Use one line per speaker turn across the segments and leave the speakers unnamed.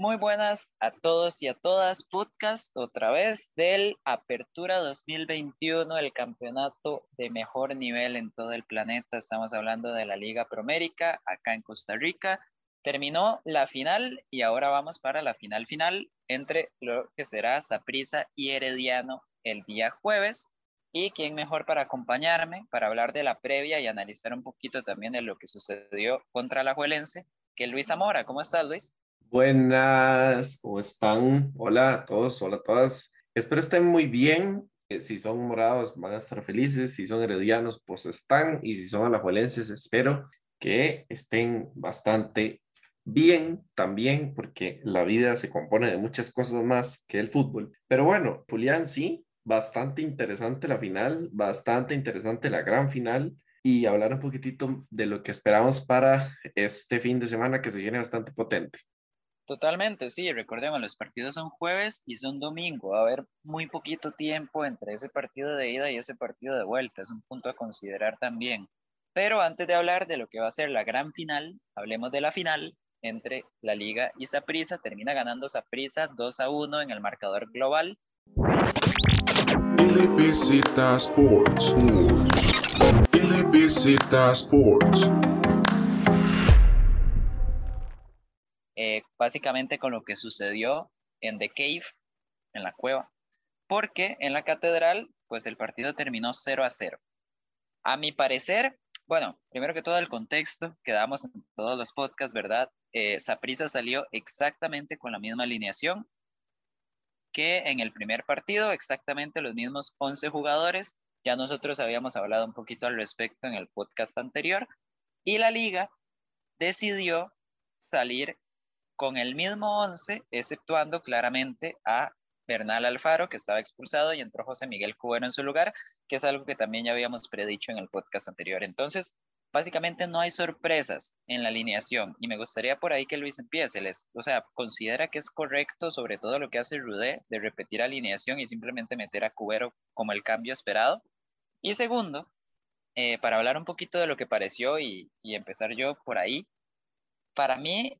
Muy buenas a todos y a todas. Podcast otra vez del Apertura 2021, el campeonato de mejor nivel en todo el planeta. Estamos hablando de la Liga Promérica acá en Costa Rica. Terminó la final y ahora vamos para la final final entre lo que será Saprisa y Herediano el día jueves. Y quién mejor para acompañarme para hablar de la previa y analizar un poquito también de lo que sucedió contra la Juelense que Luis Zamora. ¿Cómo estás, Luis?
Buenas, ¿cómo están? Hola a todos, hola a todas. Espero estén muy bien. Eh, si son morados, van a estar felices. Si son heredianos, pues están. Y si son alajuelenses, espero que estén bastante bien también, porque la vida se compone de muchas cosas más que el fútbol. Pero bueno, Julián, sí, bastante interesante la final, bastante interesante la gran final y hablar un poquitito de lo que esperamos para este fin de semana que se viene bastante potente.
Totalmente, sí, recordemos, los partidos son jueves y son domingo, va a haber muy poquito tiempo entre ese partido de ida y ese partido de vuelta, es un punto a considerar también. Pero antes de hablar de lo que va a ser la gran final, hablemos de la final entre la Liga y Saprissa. Termina ganando Saprissa 2 a 1 en el marcador global. Eh, básicamente con lo que sucedió en The Cave, en la cueva, porque en la catedral, pues el partido terminó 0 a 0. A mi parecer, bueno, primero que todo el contexto que damos en todos los podcasts, ¿verdad? Eh, Saprisa salió exactamente con la misma alineación que en el primer partido, exactamente los mismos 11 jugadores. Ya nosotros habíamos hablado un poquito al respecto en el podcast anterior. Y la liga decidió salir con el mismo 11, exceptuando claramente a Bernal Alfaro, que estaba expulsado, y entró José Miguel Cubero en su lugar, que es algo que también ya habíamos predicho en el podcast anterior. Entonces, básicamente no hay sorpresas en la alineación, y me gustaría por ahí que Luis empiece. Les, o sea, considera que es correcto, sobre todo lo que hace Rudé, de repetir alineación y simplemente meter a Cubero como el cambio esperado. Y segundo, eh, para hablar un poquito de lo que pareció y, y empezar yo por ahí, para mí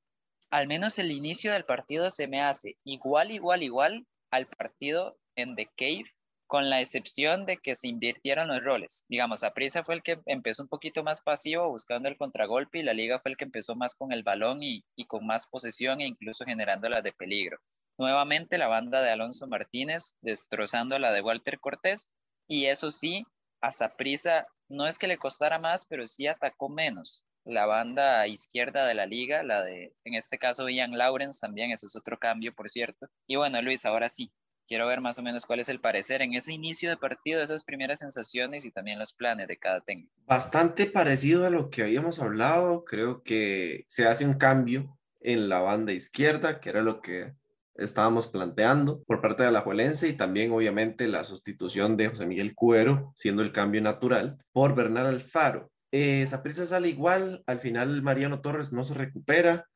al menos el inicio del partido se me hace igual, igual, igual al partido en The Cave, con la excepción de que se invirtieron los roles. Digamos, Aprisa fue el que empezó un poquito más pasivo buscando el contragolpe y la liga fue el que empezó más con el balón y, con más posesión e incluso generando la de peligro. Nuevamente la banda de Alonso Martínez destrozando la de Walter Cortés y eso sí, a Saprisa no es que le costara más, pero sí atacó menos la banda izquierda de la liga, la de, en este caso, Ian Lawrence también, ese es otro cambio, por cierto. Y bueno, Luis, ahora sí, quiero ver más o menos cuál es el parecer en ese inicio de partido, esas primeras sensaciones y también los planes de cada técnico.
Bastante parecido a lo que habíamos hablado, creo que se hace un cambio en la banda izquierda, que era lo que estábamos planteando por parte de la Juelense y también obviamente la sustitución de José Miguel Cuero, siendo el cambio natural, por Bernal Alfaro. Eh, prisa sale igual, al final Mariano Torres no se recupera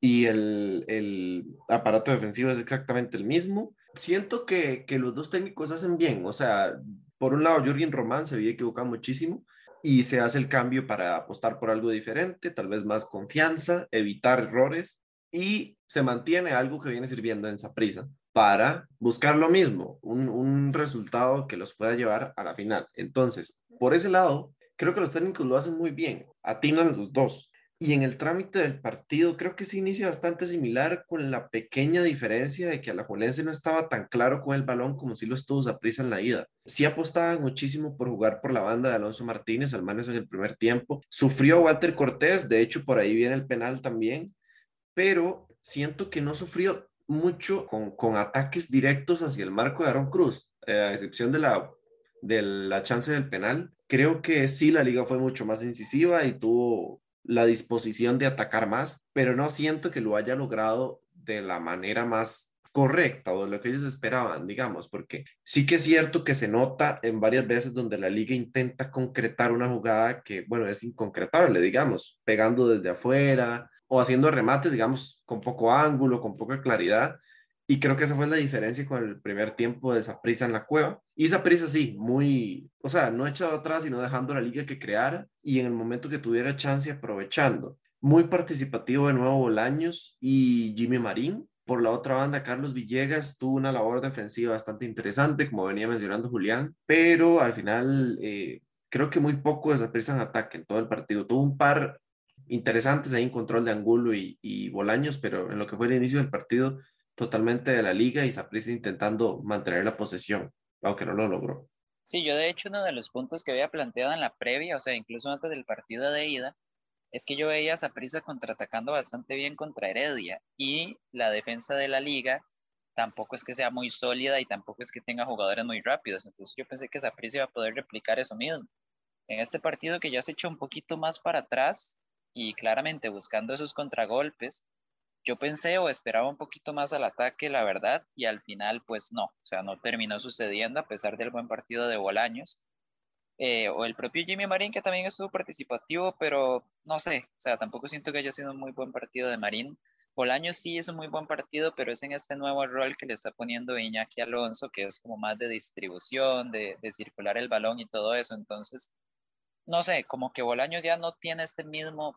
y el, el, aparato defensivo es exactamente el mismo. Siento que, que, los dos técnicos hacen bien, o sea, por un lado Jürgen Román se había equivocado muchísimo y se hace el cambio para apostar por algo diferente, tal vez más confianza, evitar errores y se mantiene algo que viene sirviendo en prisa para buscar lo mismo, un, un resultado que los pueda llevar a la final. Entonces, por ese lado, creo que los técnicos lo hacen muy bien, atinan los dos. Y en el trámite del partido creo que se inicia bastante similar con la pequeña diferencia de que Alajuelense no estaba tan claro con el balón como si lo estuvo prisa en la ida. Sí apostaba muchísimo por jugar por la banda de Alonso Martínez, al menos en el primer tiempo. Sufrió Walter Cortés, de hecho por ahí viene el penal también, pero siento que no sufrió mucho con, con ataques directos hacia el marco de Aaron Cruz, eh, a excepción de la de la chance del penal. Creo que sí, la liga fue mucho más incisiva y tuvo la disposición de atacar más, pero no siento que lo haya logrado de la manera más correcta o de lo que ellos esperaban, digamos, porque sí que es cierto que se nota en varias veces donde la liga intenta concretar una jugada que, bueno, es inconcretable, digamos, pegando desde afuera o haciendo remates, digamos, con poco ángulo, con poca claridad, y creo que esa fue la diferencia con el primer tiempo de esa prisa en la cueva. Y esa prisa sí, muy, o sea, no echado atrás, sino dejando la liga que creara y en el momento que tuviera chance aprovechando. Muy participativo de nuevo Bolaños y Jimmy Marín. Por la otra banda, Carlos Villegas tuvo una labor defensiva bastante interesante, como venía mencionando Julián, pero al final eh, creo que muy poco desaprisa en ataque en todo el partido. Tuvo un par interesantes ahí en control de Angulo y, y Bolaños, pero en lo que fue el inicio del partido, totalmente de la liga y Saprissa intentando mantener la posesión, aunque no lo logró.
Sí, yo de hecho uno de los puntos que había planteado en la previa, o sea, incluso antes del partido de ida, es que yo veía a Saprissa contraatacando bastante bien contra Heredia y la defensa de la liga tampoco es que sea muy sólida y tampoco es que tenga jugadores muy rápidos. Entonces yo pensé que Saprissa iba a poder replicar eso mismo. En este partido que ya se echó un poquito más para atrás y claramente buscando esos contragolpes, yo pensé o esperaba un poquito más al ataque, la verdad, y al final pues no, o sea, no terminó sucediendo a pesar del buen partido de Bolaños. Eh, o el propio Jimmy Marín, que también estuvo participativo, pero no sé, o sea, tampoco siento que haya sido un muy buen partido de Marín. Bolaños sí es un muy buen partido, pero es en este nuevo rol que le está poniendo Iñaki Alonso, que es como más de distribución, de, de circular el balón y todo eso. Entonces, no sé, como que Bolaños ya no tiene este mismo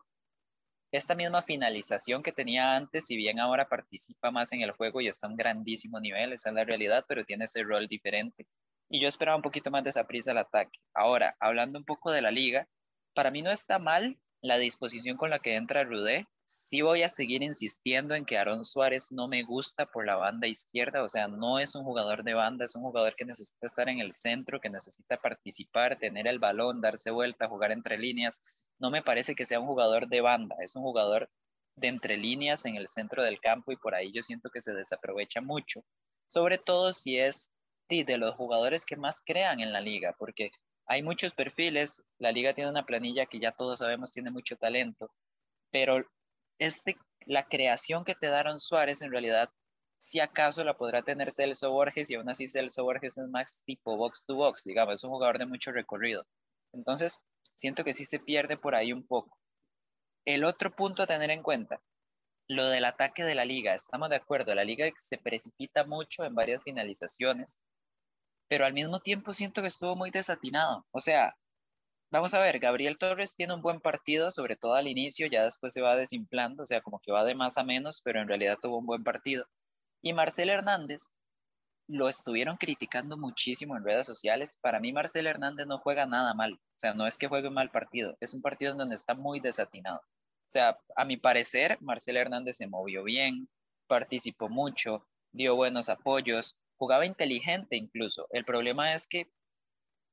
esta misma finalización que tenía antes, si bien ahora participa más en el juego y está a un grandísimo nivel, esa es la realidad, pero tiene ese rol diferente. Y yo esperaba un poquito más de esa prisa al ataque. Ahora, hablando un poco de la liga, para mí no está mal la disposición con la que entra Rudé, sí voy a seguir insistiendo en que Aaron Suárez no me gusta por la banda izquierda, o sea, no es un jugador de banda, es un jugador que necesita estar en el centro, que necesita participar, tener el balón, darse vuelta, jugar entre líneas. No me parece que sea un jugador de banda, es un jugador de entre líneas en el centro del campo y por ahí yo siento que se desaprovecha mucho, sobre todo si es de los jugadores que más crean en la liga, porque hay muchos perfiles, la liga tiene una planilla que ya todos sabemos tiene mucho talento, pero este, la creación que te daron Suárez en realidad, si acaso la podrá tener Celso Borges y aún así Celso Borges es más tipo box to box, digamos, es un jugador de mucho recorrido. Entonces, siento que sí se pierde por ahí un poco. El otro punto a tener en cuenta, lo del ataque de la liga, estamos de acuerdo, la liga se precipita mucho en varias finalizaciones, pero al mismo tiempo siento que estuvo muy desatinado. O sea, vamos a ver, Gabriel Torres tiene un buen partido, sobre todo al inicio, ya después se va desinflando, o sea, como que va de más a menos, pero en realidad tuvo un buen partido. Y Marcel Hernández lo estuvieron criticando muchísimo en redes sociales. Para mí, Marcel Hernández no juega nada mal. O sea, no es que juegue un mal partido, es un partido en donde está muy desatinado. O sea, a mi parecer, Marcel Hernández se movió bien, participó mucho, dio buenos apoyos, jugaba inteligente incluso. El problema es que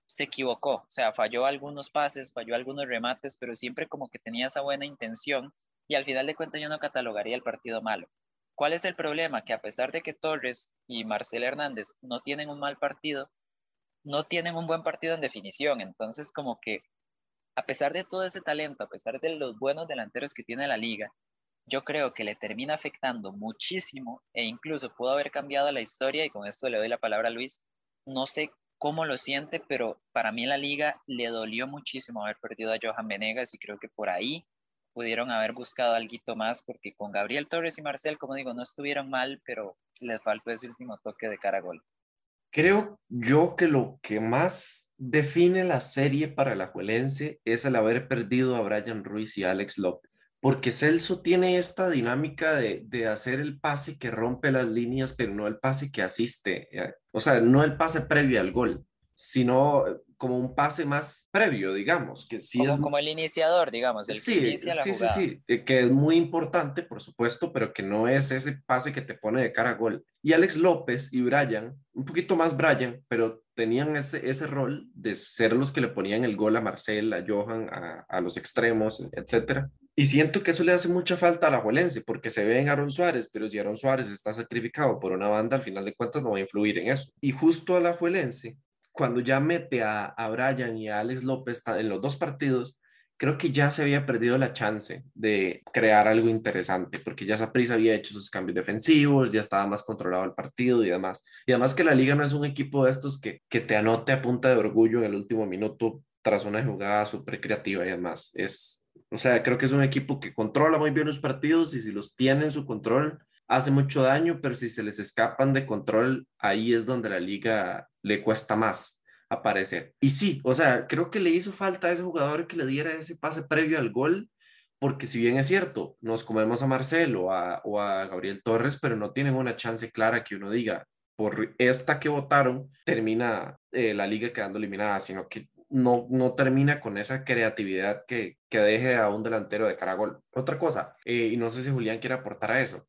se equivocó, o sea, falló algunos pases, falló algunos remates, pero siempre como que tenía esa buena intención y al final de cuentas yo no catalogaría el partido malo. ¿Cuál es el problema? Que a pesar de que Torres y Marcel Hernández no tienen un mal partido, no tienen un buen partido en definición. Entonces, como que a pesar de todo ese talento, a pesar de los buenos delanteros que tiene la liga, yo creo que le termina afectando muchísimo e incluso pudo haber cambiado la historia y con esto le doy la palabra a Luis. No sé cómo lo siente, pero para mí la liga le dolió muchísimo haber perdido a Johan Venegas y creo que por ahí pudieron haber buscado algo más porque con Gabriel Torres y Marcel, como digo, no estuvieron mal, pero les faltó ese último toque de cara a gol.
Creo yo que lo que más define la serie para el Ajuelense es el haber perdido a Brian Ruiz y Alex López porque Celso tiene esta dinámica de, de, hacer el pase que rompe las líneas, pero no el pase que asiste, eh, o sea, no el pase previo al gol, sino como un pase más previo, digamos, que sí
como,
es
como el iniciador, digamos, el
sí,
que inicia la
sí,
jugada.
sí, sí, eh, que es muy importante, por supuesto, pero que no es ese pase que te pone de cara a gol. Y Alex López y Brian, un poquito más Brian, pero tenían ese, ese rol de ser los que le ponían el gol a Marcel, a Johan, a, a los extremos, etcétera. Y siento que eso le hace mucha falta a la Juelense, porque se ve en Aaron Suárez, pero si Aaron Suárez está sacrificado por una banda, al final de cuentas no va a influir en eso. Y justo a la cuando ya mete a, a Brian y a Alex López en los dos partidos, creo que ya se había perdido la chance de crear algo interesante, porque ya Saprissa había hecho sus cambios defensivos, ya estaba más controlado el partido y demás. Y además que la liga no es un equipo de estos que, que te anote a punta de orgullo en el último minuto tras una jugada súper creativa y demás. Es, o sea, creo que es un equipo que controla muy bien los partidos y si los tiene en su control, hace mucho daño, pero si se les escapan de control, ahí es donde la liga le cuesta más aparecer. Y sí, o sea, creo que le hizo falta a ese jugador que le diera ese pase previo al gol, porque si bien es cierto, nos comemos a Marcelo o a Gabriel Torres, pero no tienen una chance clara que uno diga, por esta que votaron, termina eh, la liga quedando eliminada, sino que no, no termina con esa creatividad que, que deje a un delantero de caragol. Otra cosa, eh, y no sé si Julián quiere aportar a eso,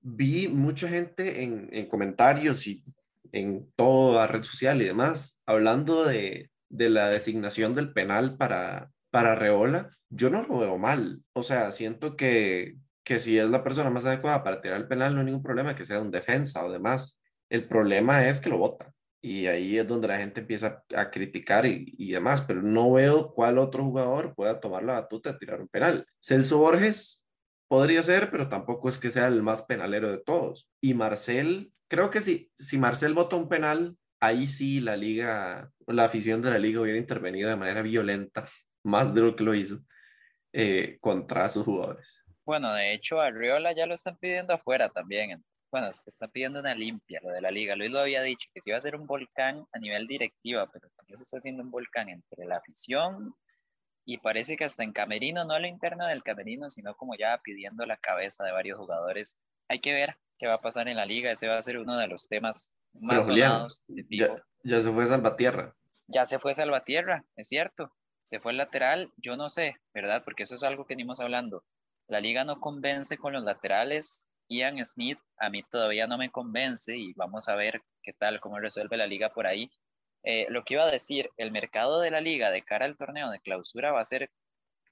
vi mucha gente en, en comentarios y en toda red social y demás hablando de, de la designación del penal para, para Reola, yo no lo veo mal. O sea, siento que, que si es la persona más adecuada para tirar el penal, no hay ningún problema que sea un defensa o demás. El problema es que lo vota. Y ahí es donde la gente empieza a criticar y, y demás, pero no veo cuál otro jugador pueda tomar la batuta y tirar un penal. Celso Borges podría ser, pero tampoco es que sea el más penalero de todos. Y Marcel, creo que si, si Marcel vota un penal, ahí sí la liga, la afición de la liga hubiera intervenido de manera violenta más de lo que lo hizo eh, contra sus jugadores.
Bueno, de hecho, a Riola ya lo están pidiendo afuera también. Bueno, están pidiendo una limpia, lo de la liga. Luis lo había dicho, que se iba a hacer un volcán a nivel directiva, pero también se está haciendo un volcán entre la afición y parece que hasta en Camerino, no lo interno del Camerino, sino como ya pidiendo la cabeza de varios jugadores. Hay que ver qué va a pasar en la liga. Ese va a ser uno de los temas más sonados.
Ya, ya se fue Salvatierra.
Ya se fue Salvatierra, es cierto se fue el lateral, yo no sé, ¿verdad? Porque eso es algo que venimos hablando. La liga no convence con los laterales. Ian Smith a mí todavía no me convence y vamos a ver qué tal, cómo resuelve la liga por ahí. Eh, lo que iba a decir, el mercado de la liga de cara al torneo de clausura va a ser,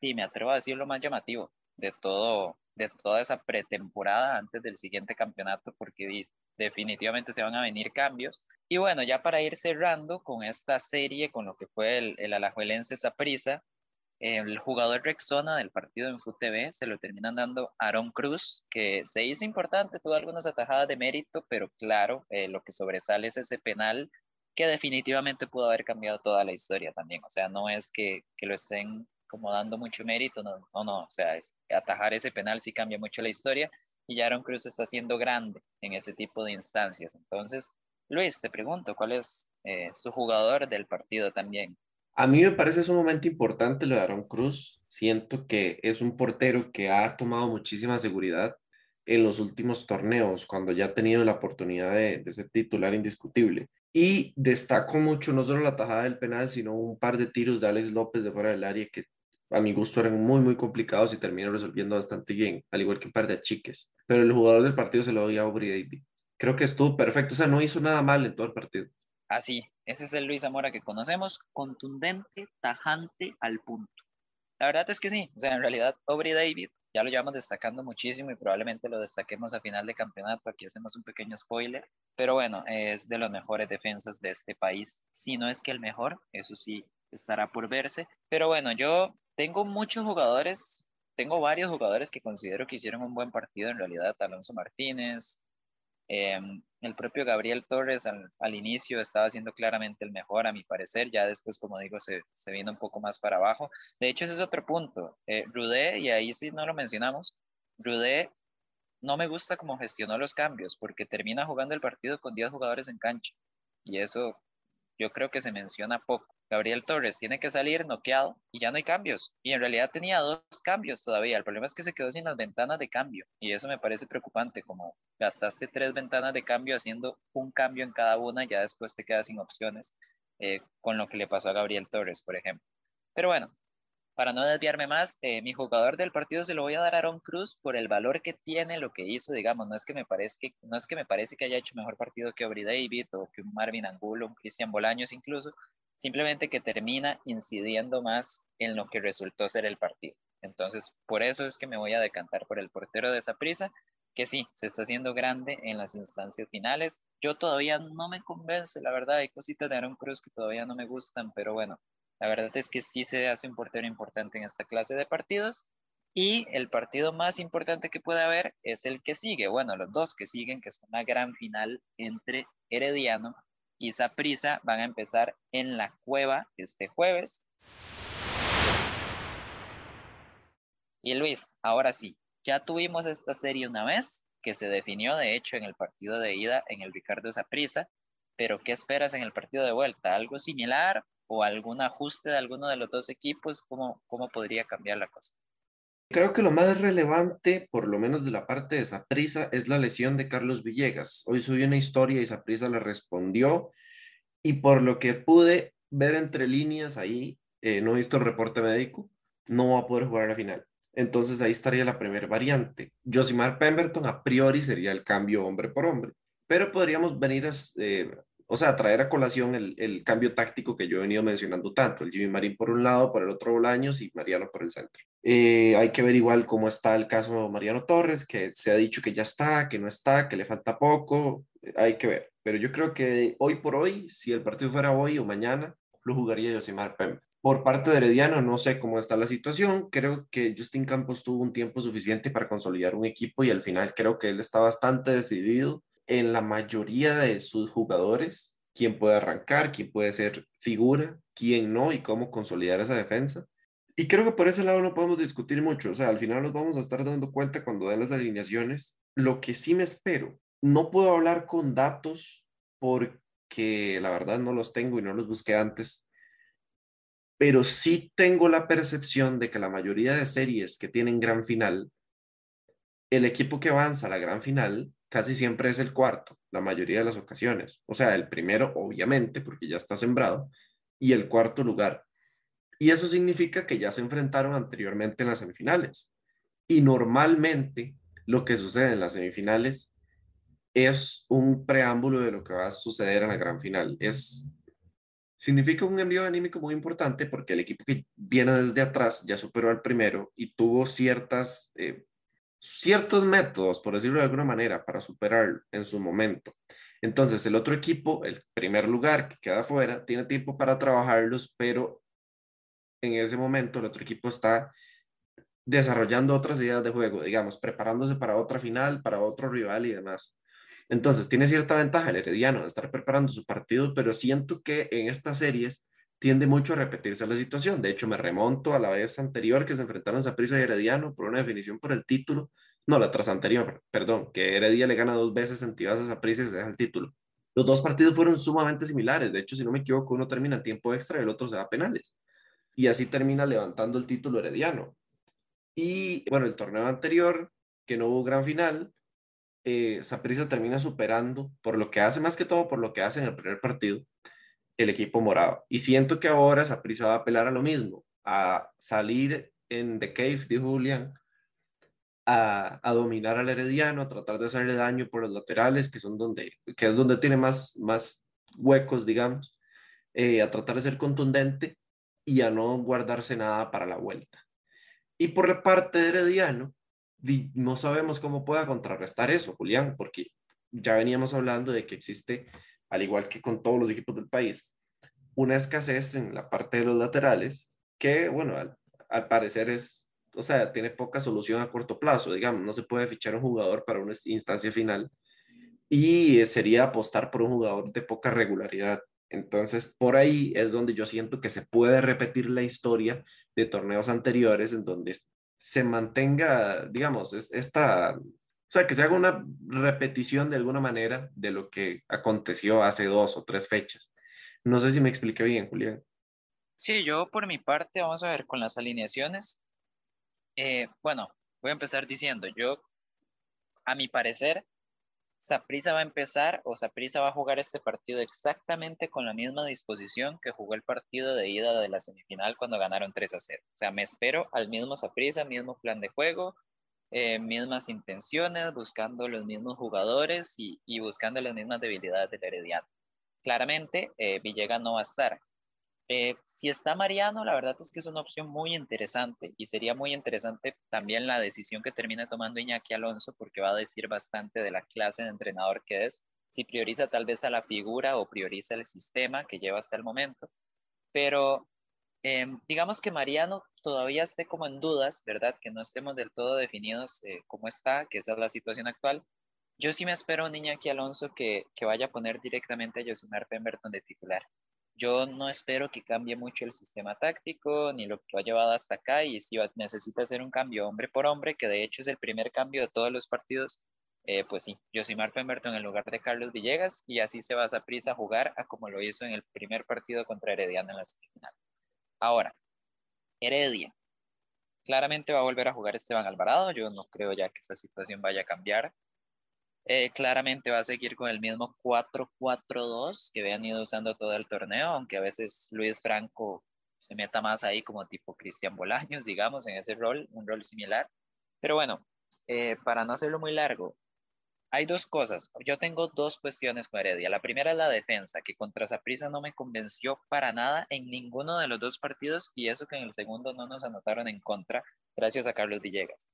y me atrevo a decir lo más llamativo de todo, de toda esa pretemporada antes del siguiente campeonato, porque definitivamente se van a venir cambios. Y bueno, ya para ir cerrando con esta serie, con lo que fue el, el Alajuelense Saprisa, el jugador Rexona del partido en FUTV se lo terminan dando Aaron Cruz, que se hizo importante, tuvo algunas atajadas de mérito, pero claro, eh, lo que sobresale es ese penal que definitivamente pudo haber cambiado toda la historia también. O sea, no es que, que lo estén como dando mucho mérito, no, no, no, o sea, es, atajar ese penal sí cambia mucho la historia y Aaron Cruz está siendo grande en ese tipo de instancias. Entonces, Luis, te pregunto, ¿cuál es eh, su jugador del partido también?
A mí me parece sumamente importante lo de Aaron Cruz. Siento que es un portero que ha tomado muchísima seguridad en los últimos torneos, cuando ya ha tenido la oportunidad de, ser titular indiscutible. Y destaco mucho no solo la tajada del penal, sino un par de tiros de Alex López de fuera del área que a mi gusto eran muy, muy complicados y terminó resolviendo bastante bien, al igual que un par de achiques. Pero el jugador del partido se lo doy a Aubrey David. Creo que estuvo perfecto, o sea, no hizo nada mal en todo el partido.
Así, ese es el Luis Zamora que conocemos, contundente, tajante, al punto. La verdad es que sí, o sea, en realidad Aubrey David ya lo llevamos destacando muchísimo y probablemente lo destaquemos a final de campeonato. Aquí hacemos un pequeño spoiler, pero bueno, es de las mejores defensas de este país. Si no es que el mejor, eso sí estará por verse. Pero bueno, yo tengo muchos jugadores, tengo varios jugadores que considero que hicieron un buen partido en realidad. Alonso Martínez, em, el propio Gabriel Torres al, inicio estaba siendo claramente el mejor, a mi parecer. Ya después, como digo, se, se vino un poco más para abajo. De hecho, ese es otro punto. Eh, Rudé, y ahí sí no lo mencionamos, Rudé no me gusta cómo gestionó los cambios, porque termina jugando el partido con 10 jugadores en cancha. Y eso yo creo que se menciona poco. Gabriel Torres tiene que salir noqueado y ya no hay cambios. Y en realidad tenía dos cambios todavía. El problema es que se quedó sin las ventanas de cambio. Y eso me parece preocupante, como gastaste tres ventanas de cambio haciendo un cambio en cada una, ya después te quedas sin opciones, eh, con lo que le pasó a Gabriel Torres, por ejemplo. Pero bueno, para no desviarme más, eh, mi jugador del partido se lo voy a dar a Aaron Cruz por el valor que tiene lo que hizo, digamos, no es que me no es que me parece que haya hecho mejor partido que Aubrey David o que un Marvin Angulo, un Cristian Bolaños incluso, simplemente que termina incidiendo más en lo que resultó ser el partido. Entonces, por eso es que me voy a decantar por el portero de esa prisa, que sí, se está haciendo grande en las instancias finales. Yo todavía no me convence, la verdad, hay cositas de Aaron Cruz que todavía no me gustan, pero bueno, la verdad es que sí se hace un portero importante en esta clase de partidos. Y el partido más importante que puede haber es el que sigue, bueno, los dos que siguen, que es una gran final entre Herediano y Saprisa van a empezar en la cueva este jueves. Y Luis, ahora sí, ya tuvimos esta serie una vez, que se definió de hecho en el partido de ida en el Ricardo Saprisa, pero ¿qué esperas en el partido de vuelta? ¿Algo similar o algún ajuste de alguno de los dos equipos? ¿Cómo, cómo podría cambiar la cosa?
Creo que lo más relevante, por lo menos de la parte de Saprisa, es la lesión de Carlos Villegas. Hoy subí una historia y Saprisa le respondió y por lo que pude ver entre líneas ahí, eh, no he visto el reporte médico, no va a poder jugar a la final. Entonces ahí estaría la primera variante. Josimar Pemberton a priori sería el cambio hombre por hombre, pero podríamos venir a, eh, o sea, traer a colación el, el, cambio táctico que yo he venido mencionando tanto, el Jimmy Marín por un lado, por el otro Bolaños y Mariano por el centro. Eh, hay que ver igual cómo está el caso de Mariano Torres, que se ha dicho que ya está, que no está, que le falta poco, hay que ver. Pero yo creo que hoy por hoy, si el partido fuera hoy o mañana, lo jugaría Josimar Pembe. Por parte de Herediano, no sé cómo está la situación. Creo que Justin Campos tuvo un tiempo suficiente para consolidar un equipo y al final creo que él está bastante decidido en la mayoría de sus jugadores, quién puede arrancar, quién puede ser figura, quién no y cómo consolidar esa defensa. Y creo que por ese lado no podemos discutir mucho, o sea, al final nos vamos a estar dando cuenta cuando den las alineaciones. Lo que sí me espero, no puedo hablar con datos porque la verdad no los tengo y no los busqué antes, pero sí tengo la percepción de que la mayoría de series que tienen gran final, el equipo que avanza a la gran final casi siempre es el cuarto, la mayoría de las ocasiones. O sea, el primero, obviamente, porque ya está sembrado, y el cuarto lugar. Y eso significa que ya se enfrentaron anteriormente en las semifinales. Y normalmente lo que sucede en las semifinales es un preámbulo de lo que va a suceder en la gran final. Es significa un envío anímico muy importante porque el equipo que viene desde atrás ya superó al primero y tuvo ciertas eh, ciertos métodos, por decirlo de alguna manera, para superarlo en su momento. Entonces, el otro equipo, el primer lugar que queda afuera, tiene tiempo para trabajarlos, pero en ese momento el otro equipo está desarrollando otras ideas de juego, digamos, preparándose para otra final, para otro rival y demás. Entonces, tiene cierta ventaja el Herediano de estar preparando su partido, pero siento que en estas series tiende mucho a repetirse la situación. De hecho, me remonto a la vez anterior que se enfrentaron a Prisa y Herediano por una definición por el título. No, la tras anterior, perdón, que Heredia le gana dos veces en a Prisa y se deja el título. Los dos partidos fueron sumamente similares. De hecho, si no me equivoco, uno termina en tiempo extra y el otro se da penales. Y así termina levantando el título Herediano. Y bueno, el torneo anterior, que no hubo gran final, eh, Saprissa termina superando por lo que hace, más que todo por lo que hace en el primer partido, el equipo morado. Y siento que ahora Saprissa va a apelar a lo mismo, a salir en The Cave, de Julian, a, a, dominar al Herediano, a tratar de hacerle daño por los laterales, que, son donde, que es donde tiene más, más huecos, digamos, eh, a tratar de ser contundente y a no guardarse nada para la vuelta. Y por la parte de Herediano, no sabemos cómo pueda contrarrestar eso, Julián, porque ya veníamos hablando de que existe al igual que con todos los equipos del país, una escasez en la parte de los laterales que, bueno, al, parecer es, o sea, tiene poca solución a corto plazo, digamos, no se puede fichar un jugador para una instancia final y sería apostar por un jugador de poca regularidad. Entonces, por ahí es donde yo siento que se puede repetir la historia de torneos anteriores en donde se mantenga, digamos, esta o sea, que se haga una repetición de alguna manera de lo que aconteció hace dos o tres fechas. No sé si me expliqué bien, Julián.
Sí, yo por mi parte, vamos a ver con las alineaciones. Eh, bueno, voy a empezar diciendo, yo, a mi parecer, Saprisa va a empezar o Saprisa va a jugar este partido exactamente con la misma disposición que jugó el partido de ida de la semifinal cuando ganaron 3 a 0. O sea, me espero al mismo Saprisa, mismo plan de juego, eh, mismas intenciones, buscando los mismos jugadores y, buscando las mismas debilidades del Herediano. Claramente, eh, Villegas no va a estar. Eh, si está Mariano, la verdad es que es una opción muy interesante y sería muy interesante también la decisión que termine tomando Iñaki Alonso porque va a decir bastante de la clase de entrenador que es, si prioriza tal vez a la figura o prioriza el sistema que lleva hasta el momento. Pero Em, digamos que Mariano todavía esté como en dudas, ¿verdad? Que no estemos del todo definidos eh, cómo está, que esa es la situación actual. Yo sí me espero un aquí Alonso que, que vaya a poner directamente a Josimar Pemberton de titular. Yo no espero que cambie mucho el sistema táctico ni lo que lo ha llevado hasta acá y si necesita hacer un cambio hombre por hombre, que de hecho es el primer cambio de todos los partidos, eh, pues sí, Josimar Pemberton en lugar de Carlos Villegas y así se va a prisa a jugar a como lo hizo en el primer partido contra Herediano en la semifinal. Ahora, Heredia. Claramente va a volver a jugar Esteban Alvarado. Yo no creo ya que esa situación vaya a cambiar. Eh, claramente va a seguir con el mismo 4-4-2 que habían ido usando todo el torneo, aunque a veces Luis Franco se meta más ahí como tipo Cristian Bolaños, digamos, en ese rol, un rol similar. Pero bueno, eh, para no hacerlo muy largo, hay dos cosas. Yo tengo dos cuestiones con Heredia. La primera es la defensa, que contra Saprissa no me convenció para nada en ninguno de los dos partidos y eso que en el segundo no nos anotaron en contra, gracias a Carlos Villegas.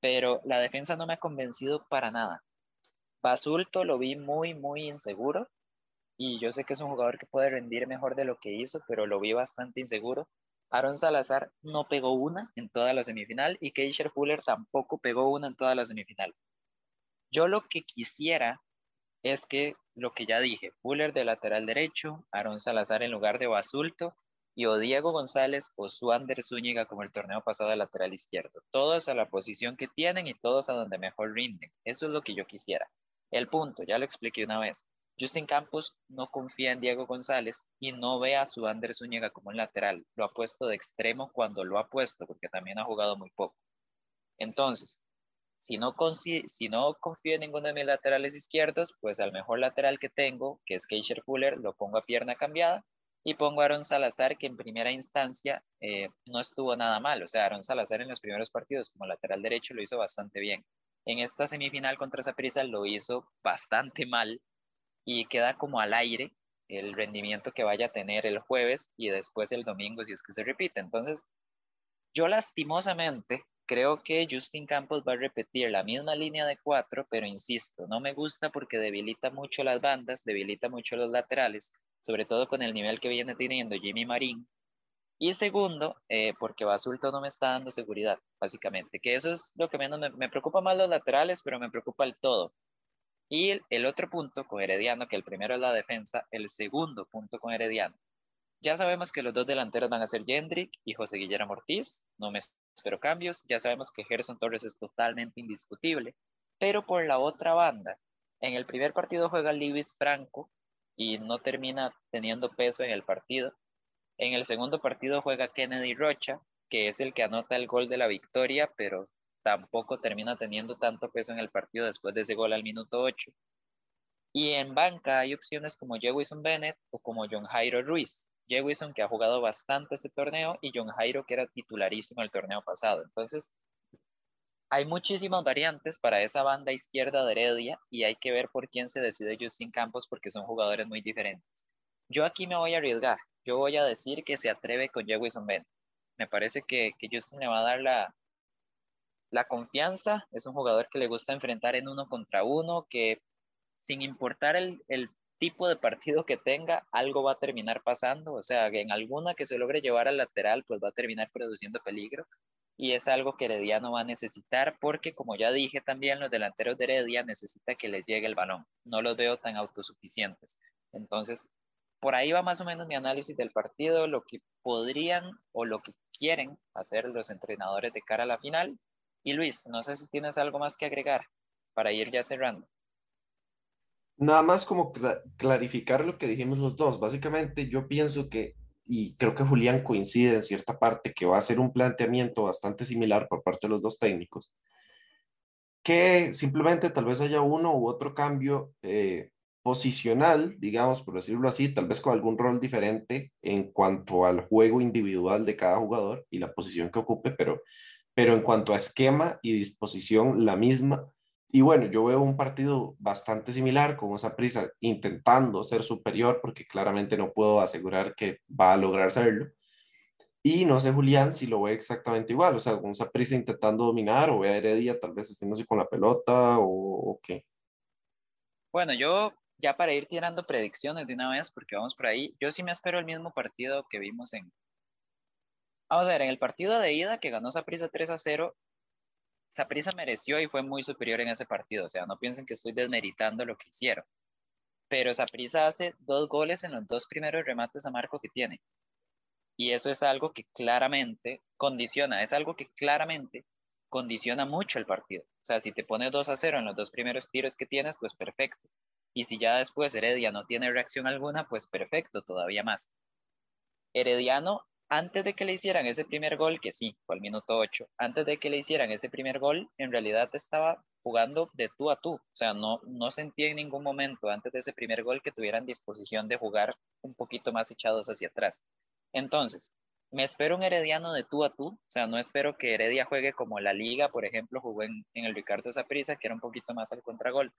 Pero la defensa no me ha convencido para nada. Basulto lo vi muy, muy inseguro y yo sé que es un jugador que puede rendir mejor de lo que hizo, pero lo vi bastante inseguro. Aaron Salazar no pegó una en toda la semifinal y Keisher Fuller tampoco pegó una en toda la semifinal. Yo lo que quisiera es que lo que ya dije, Fuller de lateral derecho, Aaron Salazar en lugar de Basulto y o Diego González o Suander Zúñiga como el torneo pasado de lateral izquierdo. Todos a la posición que tienen y todos a donde mejor rinden. Eso es lo que yo quisiera. El punto, ya lo expliqué una vez. Justin Campos no confía en Diego González y no ve a Suander Zúñiga como un lateral. Lo ha puesto de extremo cuando lo ha puesto, porque también ha jugado muy poco. Entonces, si no, si no confío en ninguno de mis laterales izquierdos, pues al mejor lateral que tengo, que es Keisher Fuller, lo pongo a pierna cambiada y pongo a Aaron Salazar, que en primera instancia eh, no estuvo nada mal. O sea, Aaron Salazar en los primeros partidos como lateral derecho lo hizo bastante bien. En esta semifinal contra Saprissa lo hizo bastante mal y queda como al aire el rendimiento que vaya a tener el jueves y después el domingo si es que se repite. Entonces, yo lastimosamente creo que Justin Campos va a repetir la misma línea de cuatro, pero insisto, no me gusta porque debilita mucho las bandas, debilita mucho los laterales, sobre todo con el nivel que viene teniendo Jimmy Marín. Y segundo, eh, porque Basulto no me está dando seguridad, básicamente, que eso es lo que menos me, me preocupa más los laterales, pero me preocupa el todo. Y el, el, otro punto con Herediano, que el primero es la defensa, el segundo punto con Herediano. Ya sabemos que los dos delanteros van a ser Jendrik y José Guillermo Ortiz, no me pero cambios. Ya sabemos que Gerson Torres es totalmente indiscutible, pero por la otra banda, en el primer partido juega Luis Franco y no termina teniendo peso en el partido. En el segundo partido juega Kennedy Rocha, que es el que anota el gol de la victoria, pero tampoco termina teniendo tanto peso en el partido después de ese gol al minuto 8. Y en banca hay opciones como Jewison Bennett o como John Jairo Ruiz. Jewison, que ha jugado bastante este torneo, y John Jairo, que era titularísimo el torneo pasado. Entonces, hay muchísimas variantes para esa banda izquierda de Heredia y hay que ver por quién se decide Justin Campos porque son jugadores muy diferentes. Yo aquí me voy a arriesgar. Yo voy a decir que se atreve con Jewison Ben. Me parece que, que Justin le va a dar la, la confianza. Es un jugador que le gusta enfrentar en uno contra uno, que sin importar el, el tipo de partido que tenga, algo va a terminar pasando, o sea, en alguna que se logre llevar al lateral, pues va a terminar produciendo peligro y es algo que Herediano va a necesitar porque, como ya dije también, los delanteros de Heredia necesita que les llegue el balón, no los veo tan autosuficientes. Entonces, por ahí va más o menos mi análisis del partido, lo que podrían o lo que quieren hacer los entrenadores de cara a la final. Y Luis, no sé si tienes algo más que agregar para ir ya cerrando.
Nada más como clarificar lo que dijimos los dos. Básicamente yo pienso que, y creo que Julián coincide en cierta parte, que va a ser un planteamiento bastante similar por parte de los dos técnicos, que simplemente tal vez haya uno u otro cambio eh, posicional, digamos, por decirlo así, tal vez con algún rol diferente en cuanto al juego individual de cada jugador y la posición que ocupe, pero, pero en cuanto a esquema y disposición, la misma y bueno, yo veo un partido bastante similar con esa prisa intentando ser superior porque claramente no puedo asegurar que va a lograr serlo. Y no sé, Julián, si lo ve exactamente igual, o sea, con esa prisa intentando dominar o ve a Heredia tal vez haciéndose con la pelota o, o qué.
Bueno, yo ya para ir tirando predicciones de una vez, porque vamos por ahí, yo sí me espero el mismo partido que vimos en... Vamos a ver, en el partido de ida que ganó prisa 3 a 0, Saprisa mereció y fue muy superior en ese partido. O sea, no piensen que estoy desmeritando lo que hicieron. Pero Saprisa hace dos goles en los dos primeros remates a marco que tiene. Y eso es algo que claramente condiciona, es algo que claramente condiciona mucho el partido. O sea, si te pones 2 a 0 en los dos primeros tiros que tienes, pues perfecto. Y si ya después Heredia no tiene reacción alguna, pues perfecto, todavía más. Herediano antes de que le hicieran ese primer gol, que sí, fue al minuto 8, antes de que le hicieran ese primer gol, en realidad estaba jugando de tú a tú. O sea, no, no sentía en ningún momento antes de ese primer gol que tuvieran disposición de jugar un poquito más echados hacia atrás. Entonces, me espero un Herediano de tú a tú, o sea, no espero que Heredia juegue como la liga, por ejemplo, jugó en, en el Ricardo Zaprisa, que era un poquito más al contragolpe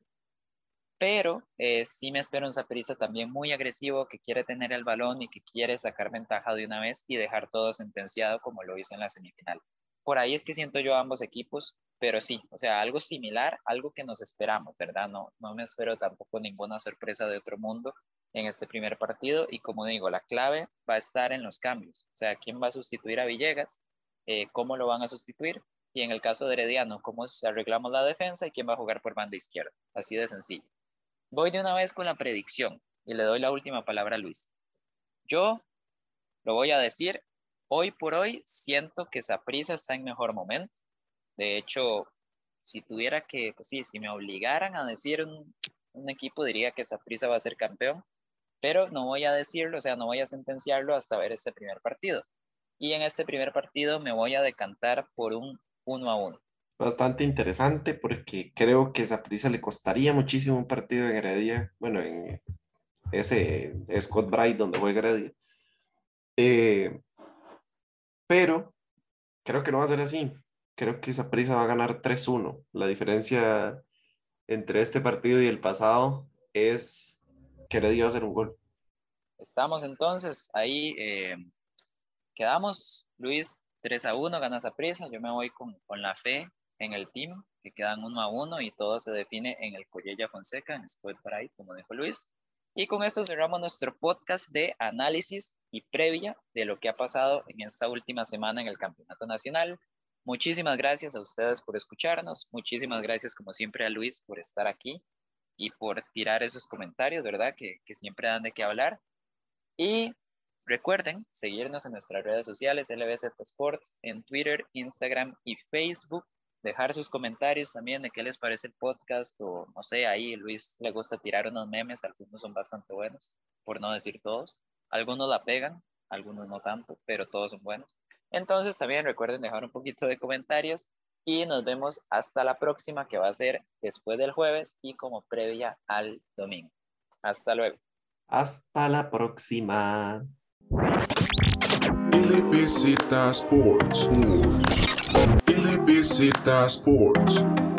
pero eh, sí me espero un Saprissa también muy agresivo que quiere tener el balón y que quiere sacar ventaja de una vez y dejar todo sentenciado como lo hizo en la semifinal. Por ahí es que siento yo ambos equipos, pero sí, o sea, algo similar, algo que nos esperamos, ¿verdad? No, no me espero tampoco ninguna sorpresa de otro mundo en este primer partido y como digo, la clave va a estar en los cambios, o sea, quién va a sustituir a Villegas, eh, cómo lo van a sustituir y en el caso de Herediano, cómo arreglamos la defensa y quién va a jugar por banda izquierda, así de sencillo. Voy de una vez con la predicción y le doy la última palabra a Luis. Yo lo voy a decir, hoy por hoy siento que Saprisa está en mejor momento. De hecho, si tuviera que, pues sí, si me obligaran a decir un, equipo, diría que Saprisa va a ser campeón, pero no voy a decirlo, o sea, no voy a sentenciarlo hasta ver este primer partido. Y en este primer partido me voy a decantar por un 1 a 1
bastante interesante porque creo que esa prisa le costaría muchísimo un partido en Heredia, bueno, en ese Scott Bright donde juega Heredia. Eh, pero creo que no va a ser así. Creo que esa prisa va a ganar 3-1. La diferencia entre este partido y el pasado es que Heredia va a hacer un gol.
Estamos entonces ahí, eh, quedamos, Luis 3 a 1, ganas a prisa, yo me voy con, con la fe en el team, que quedan uno a uno y todo se define en el Collella Fonseca, en Pride, como dijo Luis. Y con esto cerramos nuestro podcast de análisis y previa de lo que ha pasado en esta última semana en el Campeonato Nacional. Muchísimas gracias a ustedes por escucharnos. Muchísimas gracias, como siempre, a Luis por estar aquí y por tirar esos comentarios, ¿verdad? Que, que siempre dan de qué hablar. Y recuerden seguirnos en nuestras redes sociales, LBZ Sports, en Twitter, Instagram y Facebook dejar sus comentarios también de qué les parece el podcast o no sé, ahí Luis le gusta tirar unos memes, algunos son bastante buenos, por no decir todos. Algunos la pegan, algunos no tanto, pero todos son buenos. Entonces también recuerden dejar un poquito de comentarios y nos vemos hasta la próxima que va a ser después del jueves y como previa al domingo. Hasta luego.
Hasta la próxima.
Sports. LBZ Sports.